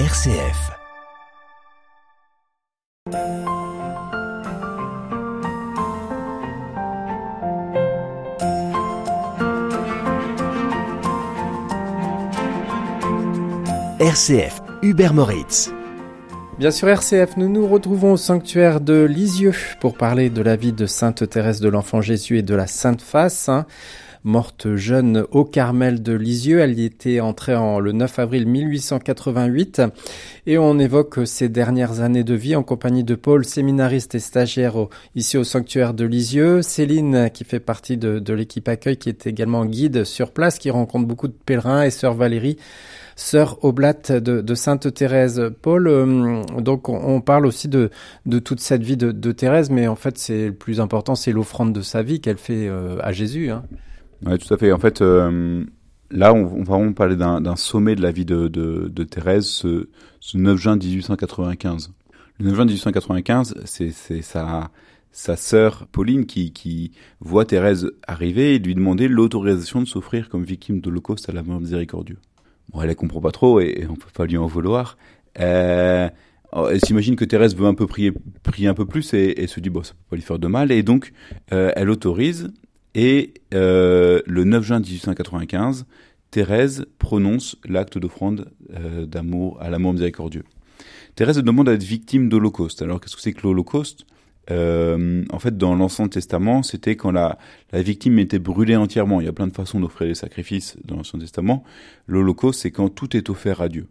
RCF. RCF, Hubert Moritz. Bien sûr, RCF, nous nous retrouvons au sanctuaire de Lisieux pour parler de la vie de Sainte Thérèse de l'Enfant Jésus et de la Sainte Face. Morte jeune au Carmel de Lisieux, elle y était entrée en, le 9 avril 1888 et on évoque ses dernières années de vie en compagnie de Paul, séminariste et stagiaire au- ici au sanctuaire de Lisieux, Céline qui fait partie de, de l'équipe accueil qui est également guide sur place, qui rencontre beaucoup de pèlerins et sœur Valérie sœur Oblate de, de Sainte Thérèse. Paul, euh, donc on, on parle aussi de, de toute cette vie de, de Thérèse, mais en fait c'est le plus important, c'est l'offrande de sa vie qu'elle fait euh, à Jésus. Hein. Ouais, tout à fait. En fait, euh, là, on, on va vraiment parler d'un sommet de la vie de, de, de Thérèse, ce, ce 9 juin 1895. Le 9 juin 1895, c'est sa, sa sœur Pauline qui, qui voit Thérèse arriver et lui demander l'autorisation de s'offrir comme victime d'Holocauste à la mort miséricordieux. Bon, elle ne comprend pas trop et, et on peut pas lui en vouloir. Euh, alors, elle s'imagine que Thérèse veut un peu prier, prier un peu plus et, et se dit bon, ça peut pas lui faire de mal et donc euh, elle autorise et euh, le 9 juin 1895, Thérèse prononce l'acte d'offrande euh, d'amour à l'amour miséricordieux. Thérèse demande à être victime d'Holocauste. Alors qu'est-ce que c'est que l'Holocauste? Euh, En fait, dans l'Ancien Testament, c'était quand la, la victime était brûlée entièrement. Il y a plein de façons d'offrir des sacrifices dans l'Ancien Testament. L'Holocauste, c'est quand tout est offert à Dieu.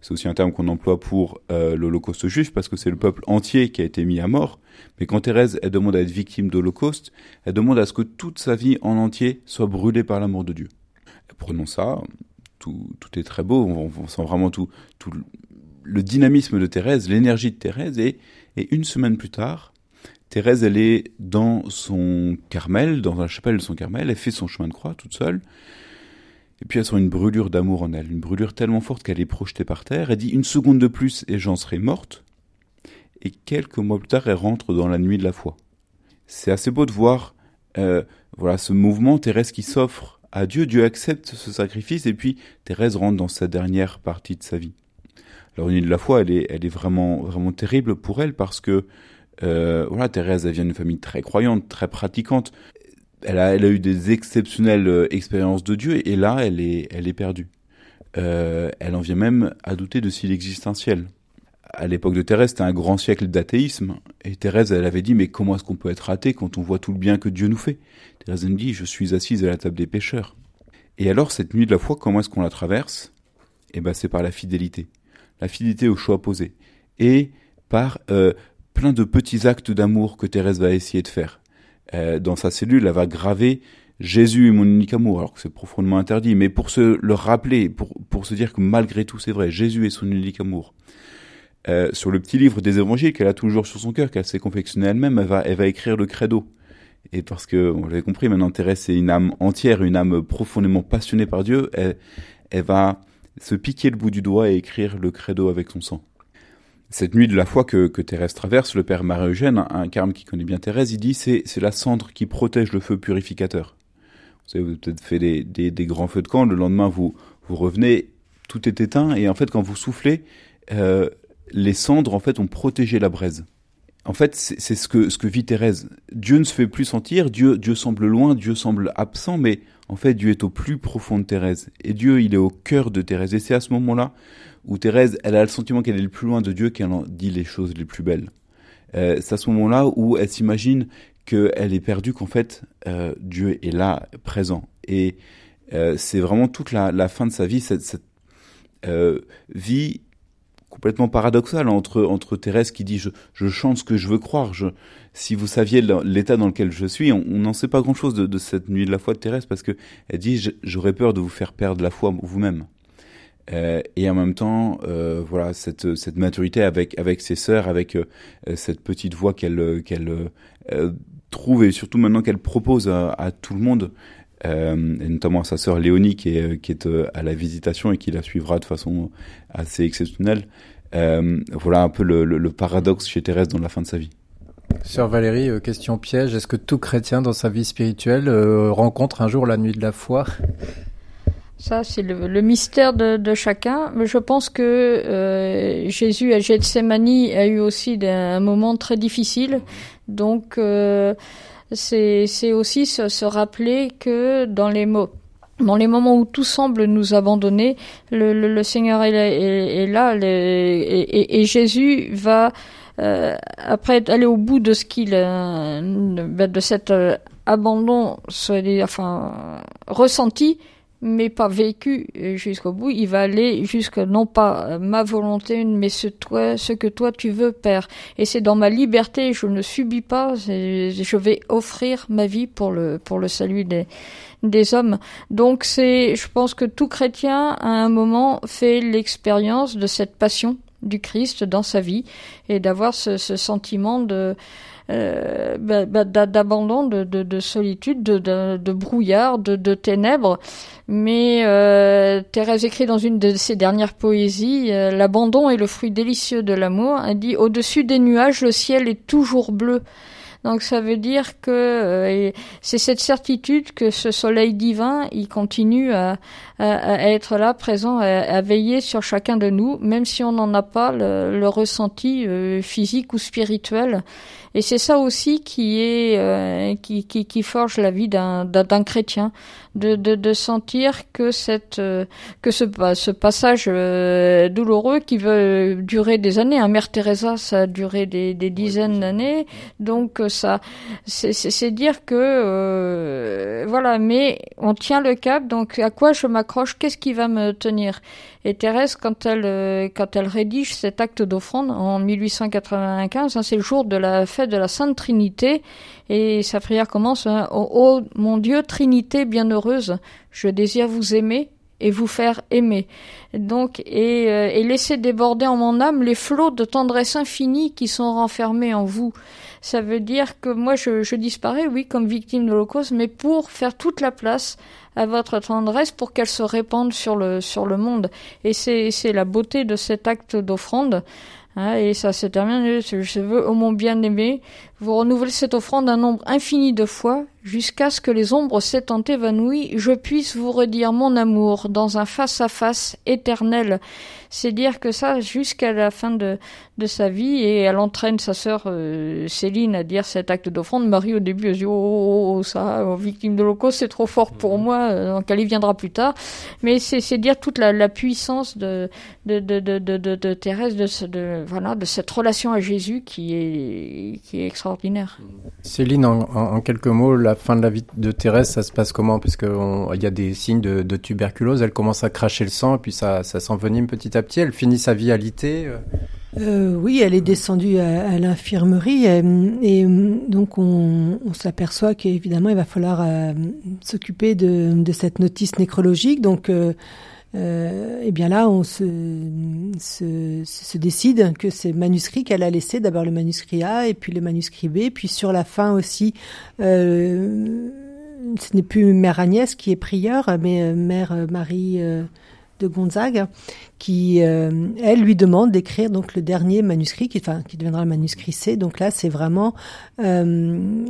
C'est aussi un terme qu'on emploie pour euh, l'Holocauste juif parce que c'est le peuple entier qui a été mis à mort. Mais quand Thérèse, elle demande à être victime d'Holocauste, elle demande à ce que toute sa vie en entier soit brûlée par l'amour de Dieu. Prenons ça, tout, tout est très beau, on, sent vraiment tout, tout le- dynamisme de Thérèse, l'énergie de Thérèse, et, et une semaine plus tard, Thérèse, elle est dans son Carmel, dans la chapelle de son Carmel, elle fait son chemin de croix toute seule, et puis elle sent une brûlure d'amour en elle, une brûlure tellement forte qu'elle est projetée par terre, elle dit une seconde de plus et j'en serai morte, et quelques mois plus tard, elle rentre dans la nuit de la foi. C'est assez beau de voir euh, voilà ce mouvement, Thérèse qui s'offre à Dieu, Dieu accepte ce sacrifice, et puis Thérèse rentre dans sa dernière partie de sa vie. Alors, nuit de la foi, elle est, elle est vraiment, vraiment terrible pour elle parce que, euh, voilà, Thérèse, elle vient d'une famille très croyante, très pratiquante. Elle a, eu des exceptionnelles euh, expériences de Dieu et là, elle est, perdue. Euh, elle en vient même à douter de un ciel. À l'époque de Thérèse, c'était un grand siècle d'athéisme. Et Thérèse, elle avait dit, mais comment est-ce qu'on peut être athée quand on voit tout le bien que Dieu nous fait? Thérèse me dit, je suis assise à la table des pécheurs. Et alors, cette nuit de la foi, comment est-ce qu'on la traverse? Eh ben, c'est par la fidélité. La fidélité au choix posé. Et par euh, plein de petits actes d'amour que Thérèse va essayer de faire. Euh, dans sa cellule, elle va graver Jésus est mon unique amour, alors que c'est profondément interdit, mais pour se le rappeler, pour, pour se dire que malgré tout c'est vrai, Jésus est son unique amour. Euh, sur le petit livre des évangiles qu'elle a toujours sur son cœur, qu'elle s'est confectionné elle-même, elle va, elle va écrire le credo. Et parce que, on l'avait compris, maintenant Thérèse est une âme entière, une âme profondément passionnée par Dieu, elle, elle va se piquer le bout du doigt et écrire le credo avec son sang. Cette nuit de la foi que, que Thérèse traverse, le père Marie-Eugène, un, carme qui connaît bien Thérèse, il dit c'est c'est la cendre qui protège le feu purificateur. Vous savez, vous avez peut-être fait des, des, des grands feux de camp, le lendemain vous, vous revenez, tout est éteint, et en fait quand vous soufflez, euh, les cendres en fait ont protégé la braise. En fait, c'est c'est ce que, ce que vit Thérèse. Dieu ne se fait plus sentir, Dieu, Dieu semble loin, Dieu semble absent, mais en fait, Dieu est au plus profond de Thérèse. Et Dieu, il est au cœur de Thérèse. Et c'est à ce moment-là où Thérèse, elle a le sentiment qu'elle est le plus loin de Dieu qu'elle en dit les choses les plus belles. Euh, c'est à ce moment-là où elle s'imagine qu'elle est perdue, qu'en fait, euh, Dieu est là, présent. Et euh, c'est vraiment toute la, la, fin de sa vie, cette, cette euh, vie complètement paradoxale entre, entre Thérèse qui dit je, je chante ce que je veux croire. Je, si vous saviez l'état dans lequel je suis, on n'en sait pas grand-chose de, de, cette nuit de la foi de Thérèse parce que elle dit j'aurais peur de vous faire perdre la foi vous-même. Euh, et en même temps, euh, voilà cette, cette maturité avec avec ses sœurs, avec euh, cette petite voix qu'elle qu'elle trouve et surtout maintenant qu'elle propose à, à, tout le monde, et notamment à sa sœur Léonie qui est qui est à la visitation et qui la suivra de façon assez exceptionnelle. voilà un peu le, le, le paradoxe chez Thérèse dans la fin de sa vie. Sœur Valérie, euh, question piège, est-ce que tout chrétien dans sa vie spirituelle euh, rencontre un jour la nuit de la foi? Ça, c'est le, mystère de, chacun. Mais je pense que euh, Jésus à Gethsemane a eu aussi un moment très difficile. Donc, euh, c'est aussi se, rappeler que dans les mots dans les moments où tout semble nous abandonner, le, Seigneur est, là, et, Jésus va euh, après aller au bout de ce qu'il de cet abandon, enfin ressenti, mais pas vécu jusqu'au bout. Il va aller jusqu'à non pas ma volonté, mais ce, toi, ce que toi tu veux, Père. Et c'est dans ma liberté, je ne subis pas, je vais offrir ma vie pour le, pour le salut des, des hommes. Donc c'est, je pense que tout chrétien, à un moment, fait l'expérience de cette passion du Christ dans sa vie et d'avoir ce, sentiment euh, bah, bah, d'abandon, de, de, de, solitude, de, de brouillard, de, ténèbres. Mais euh, Thérèse écrit dans une de ses dernières poésies, euh, L'abandon est le fruit délicieux de l'amour. Elle dit Au-dessus des nuages, le ciel est toujours bleu. Donc ça veut dire que euh, c'est cette certitude que ce soleil divin, il continue à, à, être là, présent, à, veiller sur chacun de nous, même si on n'en a pas le, le ressenti euh, physique ou spirituel. Et c'est ça aussi qui est euh, qui, qui, qui, forge la vie d'un chrétien, de, de, de, sentir que cette euh, que ce, ce passage euh, douloureux qui veut durer des années, hein, Mère Teresa, ça a duré des, des dizaines d'années, donc c'est dire que voilà, mais on tient le cap. Donc à quoi je m'accroche? Qu'est-ce qui va me tenir? Et Thérèse, quand elle, euh, quand elle rédige cet acte d'offrande en 1895, hein, c'est le jour de la fête de la Sainte Trinité, et sa prière commence oh, mon Dieu, Trinité bienheureuse, je désire vous aimer et vous faire aimer. Donc, et, euh, et laisser déborder en mon âme les flots de tendresse infinie qui sont renfermés en vous ça veut dire que moi je, je disparais, oui, comme victime de l'Holocauste, mais pour faire toute la place à votre tendresse pour qu'elle se répande sur le, sur le monde. Et c'est, la beauté de cet acte d'offrande. Hein, et ça se termine, je veux, ô mon bien-aimé, vous renouvelez cette offrande un nombre infini de fois, jusqu'à ce que les ombres s'étant évanouies, je puisse vous redire mon amour dans un face-à-face éternel. C'est dire que ça, jusqu'à la fin de, de sa vie, et elle entraîne sa sœur euh, Céline à dire cet acte d'offrande. Marie, au début, elle dit, oh, oh, oh, oh ça, oh, victime de l'Holocauste, c'est trop fort pour mhm. moi, euh, donc elle y viendra plus tard. Mais c'est dire toute la, la puissance de, de, de, de, de, de Thérèse, de, de, voilà, de cette relation à Jésus qui est, qui est extraordinaire. Céline, en, en, quelques mots, la fin de la vie de Thérèse, ça se passe comment? Parce qu'il y a des signes de, tuberculose, elle commence à cracher le sang, et puis ça, s'envenime petit à petit, elle finit sa vie alitée euh. euh, Oui, elle est descendue à, l'infirmerie, et, donc on, s'aperçoit qu'évidemment il va falloir euh, s'occuper de, cette notice nécrologique, donc... Euh, et bien là, on se, se, décide que ces manuscrits qu'elle a laissés, d'abord le manuscrit A et puis le manuscrit B, puis sur la fin aussi, euh, ce n'est plus Mère Agnès qui est prieure, mais euh, Mère Marie de Gonzague, qui euh, elle lui demande d'écrire donc le dernier manuscrit, qui, enfin qui deviendra le manuscrit C. Donc là, c'est vraiment euh,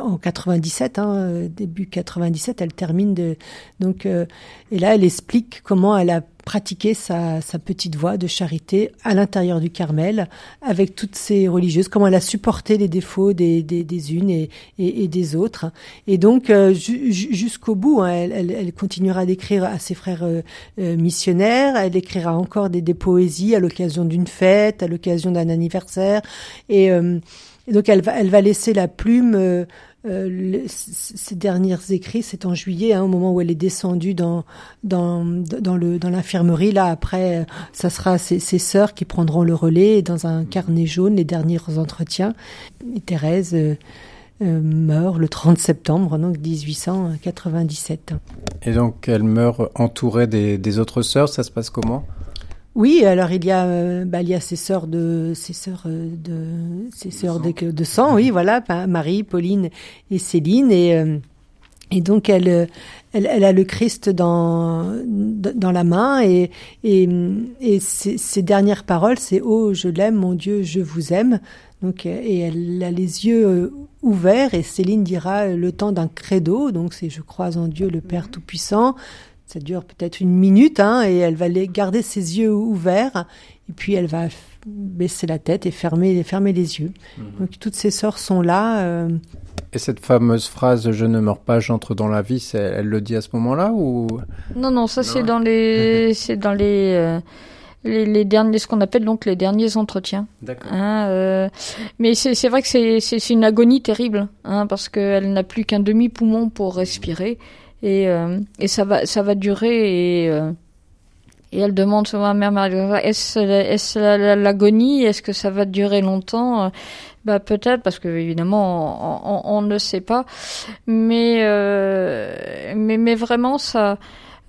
en 97, hein, début 97, elle termine de donc euh, et là, elle explique comment elle a pratiquer sa, sa, petite voix de charité à l'intérieur du Carmel avec toutes ces religieuses, comment elle a supporté les défauts des, des, des unes et, et, des autres. Et donc euh, jusqu'au bout, hein, elle, elle, elle, continuera d'écrire à ses frères euh, euh, missionnaires, elle écrira encore des, des poésies à l'occasion d'une fête, à l'occasion d'un anniversaire. Et, et, donc elle va, elle va laisser la plume euh, ces derniers écrits, c'est en juillet, hein, au moment où elle est descendue dans dans le dans l'infirmerie. Là, après, ça sera ses, ses sœurs qui prendront le relais dans un carnet jaune les derniers entretiens. Et Thérèse euh, euh, meurt le 30 septembre, donc 1897. Et donc, elle meurt entourée des autres sœurs. Ça se passe comment? Oui, alors il y a, euh, bah, il y a ses sœurs de, ses sœurs euh, de, ses sœurs de, de, sang, oui, voilà, Marie, Pauline et Céline, et euh, Et donc elle, elle, elle, a le Christ dans dans la main. Et et, et ses, ses dernières paroles c'est oh je l'aime mon Dieu je vous aime donc et elle a les yeux ouverts. Et Céline dira le temps d'un credo donc c'est je crois en Dieu le Père tout puissant ça dure peut-être une minute hein, et elle va les garder ses yeux ouverts et puis elle va baisser la tête et fermer, fermer les yeux. Mhm. Donc toutes ces sœurs sont là. Euh... Et cette fameuse phrase "Je ne meurs pas, j'entre dans la vie", elle le dit à ce moment-là ou? Non, non, ça c'est dans les, c'est dans les, euh, les, les, derniers, ce qu'on appelle donc les derniers entretiens. D'accord. Hein, euh, mais c'est vrai que c'est une agonie terrible, hein, parce qu'elle n'a plus qu'un demi poumon pour respirer et, euh, et ça va, ça va durer et euh, et elle demande souvent à Mère Marie, est-ce l'agonie Est-ce que ça va durer longtemps? Bah peut-être parce que évidemment on, on, ne sait pas, mais euh, mais mais vraiment ça.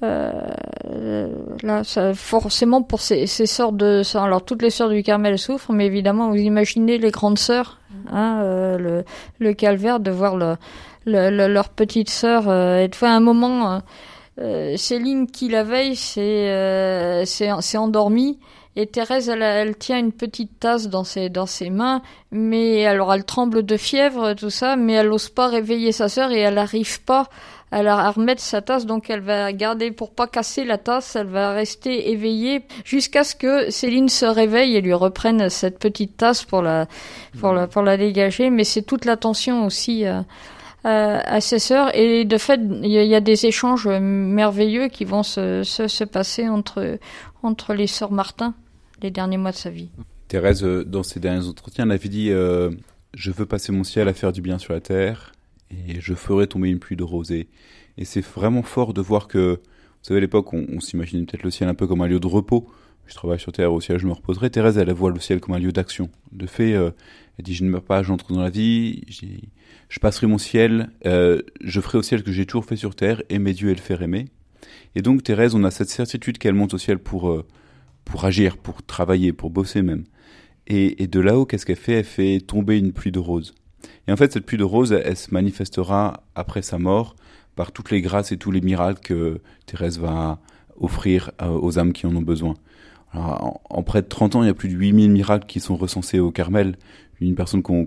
Euh, là, ça, forcément pour ces, ces sœurs de alors toutes les sœurs du Carmel souffrent, mais évidemment vous imaginez les grandes sœurs, hein, euh, le, le calvaire de voir le, le, leur petite sœur euh, être fait un moment. Euh, euh, Céline qui la veille s'est euh, endormie et Thérèse elle, elle, tient une petite tasse dans ses dans ses mains mais alors elle tremble de fièvre tout ça mais elle n'ose pas réveiller sa sœur et elle n'arrive pas à, la, remettre sa tasse donc elle va garder pour pas casser la tasse elle va rester éveillée jusqu'à ce que Céline se réveille et lui reprenne cette petite tasse pour la pour la pour la dégager mais c'est toute l'attention aussi euh, à ses sœurs. Et de fait, il y, a des échanges merveilleux qui vont se, se, se, passer entre, entre les sœurs Martin les derniers mois de sa vie. Thérèse, euh, dans ses derniers entretiens, elle avait dit euh, Je veux passer mon ciel à faire du bien sur la terre, et je ferai tomber une pluie de rosée. Et c'est vraiment fort de voir que, vous savez, à l'époque, on, on s'imaginait peut-être le ciel un peu comme un lieu de repos. Je travaille sur terre, au ciel, je me reposerai. Thérèse, elle voit le ciel comme un lieu d'action. De fait, euh, dit Je ne meurs pas, j'entre dans la vie, je passerai mon ciel, euh, je ferai au ciel ce que j'ai toujours fait sur terre, aimer Dieu et le faire aimer. Et donc Thérèse, on a cette certitude qu'elle monte au ciel pour, euh, pour agir, pour travailler, pour bosser même. Et, de là-haut, qu'est-ce qu'elle fait? Elle fait tomber une pluie de roses. Et en fait, cette pluie de roses, elle, se manifestera après sa mort par toutes les grâces et tous les miracles que Thérèse va offrir euh, aux âmes qui en ont besoin. En, près de 30 ans, il y a plus de 8000 miracles qui sont recensés au Carmel. Une personne qu'on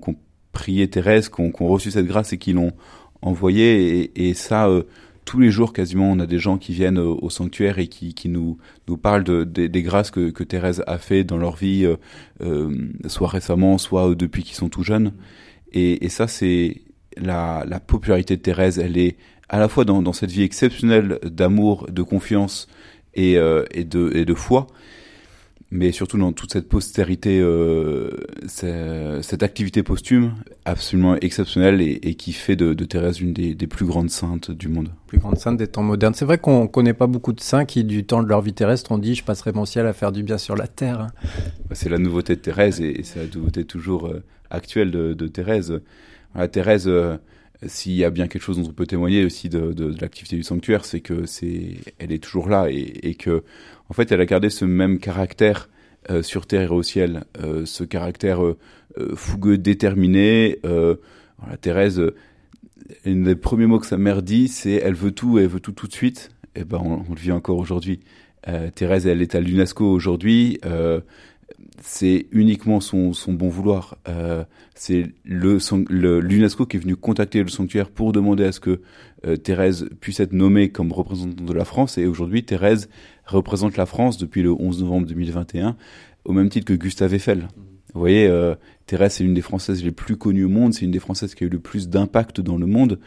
prié Thérèse, qui ont, reçu cette grâce et qui l'ont envoyé. Et, ça, euh, tous les jours quasiment, on a des gens qui viennent au, sanctuaire et qui, qui nous, nous parlent de, des grâces que, que, Thérèse a fait dans leur vie, euh, euh soit récemment, soit depuis qu'ils sont tout jeunes. Et, et ça, c'est la, la, popularité de Thérèse. Elle est à la fois dans, dans cette vie exceptionnelle d'amour, de confiance et, euh, et, de, et de foi, mais surtout dans toute cette postérité, euh, cette activité posthume absolument exceptionnelle et, et qui fait de, de Thérèse une des, des, plus grandes saintes du monde. Plus grande sainte des temps modernes. C'est vrai qu'on connaît pas beaucoup de saints qui, du temps de leur vie terrestre, ont dit je passerai mon ciel à faire du bien sur la terre. Hein. C'est la nouveauté de Thérèse et, c'est la nouveauté toujours euh, actuelle de, de Thérèse. Voilà, Thérèse, euh, s'il y a bien quelque chose dont on peut témoigner aussi de, de, de l'activité du sanctuaire, c'est que c'est, elle est toujours là et, et que en fait, elle a gardé ce même caractère euh, sur terre et au ciel, euh, ce caractère euh, fougueux, déterminé. Voilà, Thérèse, un des premiers mots que sa mère dit, c'est elle veut tout, elle veut tout tout de suite. Et eh ben, on, on le vit encore aujourd'hui. Thérèse, elle est à l'UNESCO aujourd'hui c'est uniquement son, bon vouloir. Euh, c'est l'UNESCO qui est venu contacter le sanctuaire pour demander à ce que euh, Thérèse puisse être nommée comme représentante de la France. Et aujourd'hui, Thérèse représente la France depuis le 11 novembre 2021, au même titre que Gustave Eiffel. Vous voyez, euh, Thérèse, c'est une des Françaises les plus connues au monde, c'est une des Françaises qui a eu le plus d'impact dans le monde.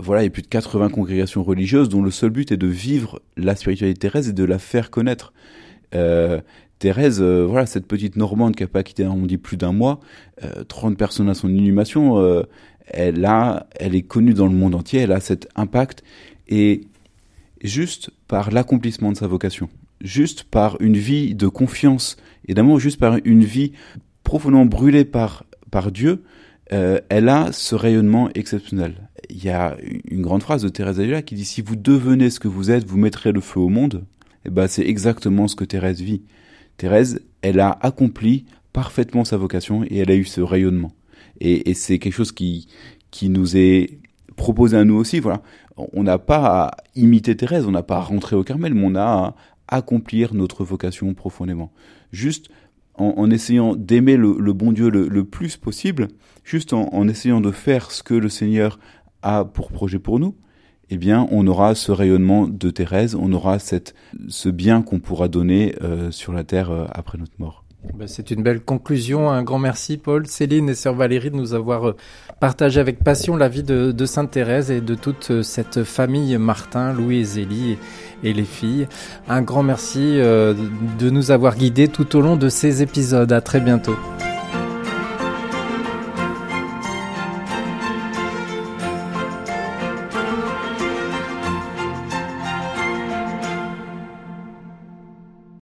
Voilà, il y a plus de 80 congrégations religieuses dont le seul but est de vivre la spiritualité de Thérèse et de la faire connaître. Thérèse, euh, voilà, cette petite Normande qui a pas quitté dit plus d'un mois, euh, 30 personnes à son inhumation, euh, elle a, elle est connue dans le monde entier, elle a cet impact et juste par l'accomplissement de sa vocation, juste par une vie de confiance et d'amour, juste par une vie profondément brûlée par par Dieu, euh, elle a ce rayonnement exceptionnel. Il y a une grande phrase de Thérèse Avila qui dit si vous devenez ce que vous êtes, vous mettrez le feu au monde. Et eh ben c'est exactement ce que Thérèse vit. Thérèse, elle a accompli parfaitement sa vocation et elle a eu ce rayonnement. Et, c'est quelque chose qui, qui nous est proposer à nous aussi. Voilà, on n'a pas à imiter Thérèse, on n'a pas à rentrer au Carmel, mais on a à accomplir notre vocation profondément. Juste en, essayant d'aimer le, bon Dieu le, plus possible, juste en, essayant de faire ce que le Seigneur a pour projet pour nous, eh bien, on aura ce rayonnement de Thérèse, on aura cette, ce bien qu'on pourra donner euh, sur la terre euh, après notre mort. Ben, c'est une belle conclusion. Un grand merci, Paul, Céline et Sœur Valérie, de nous avoir euh, partagé avec passion la vie de, Sainte Thérèse et de toute cette famille Martin, Louis et Zélie et, les filles. Un grand merci de nous avoir guidés tout au long de ces épisodes. À très bientôt.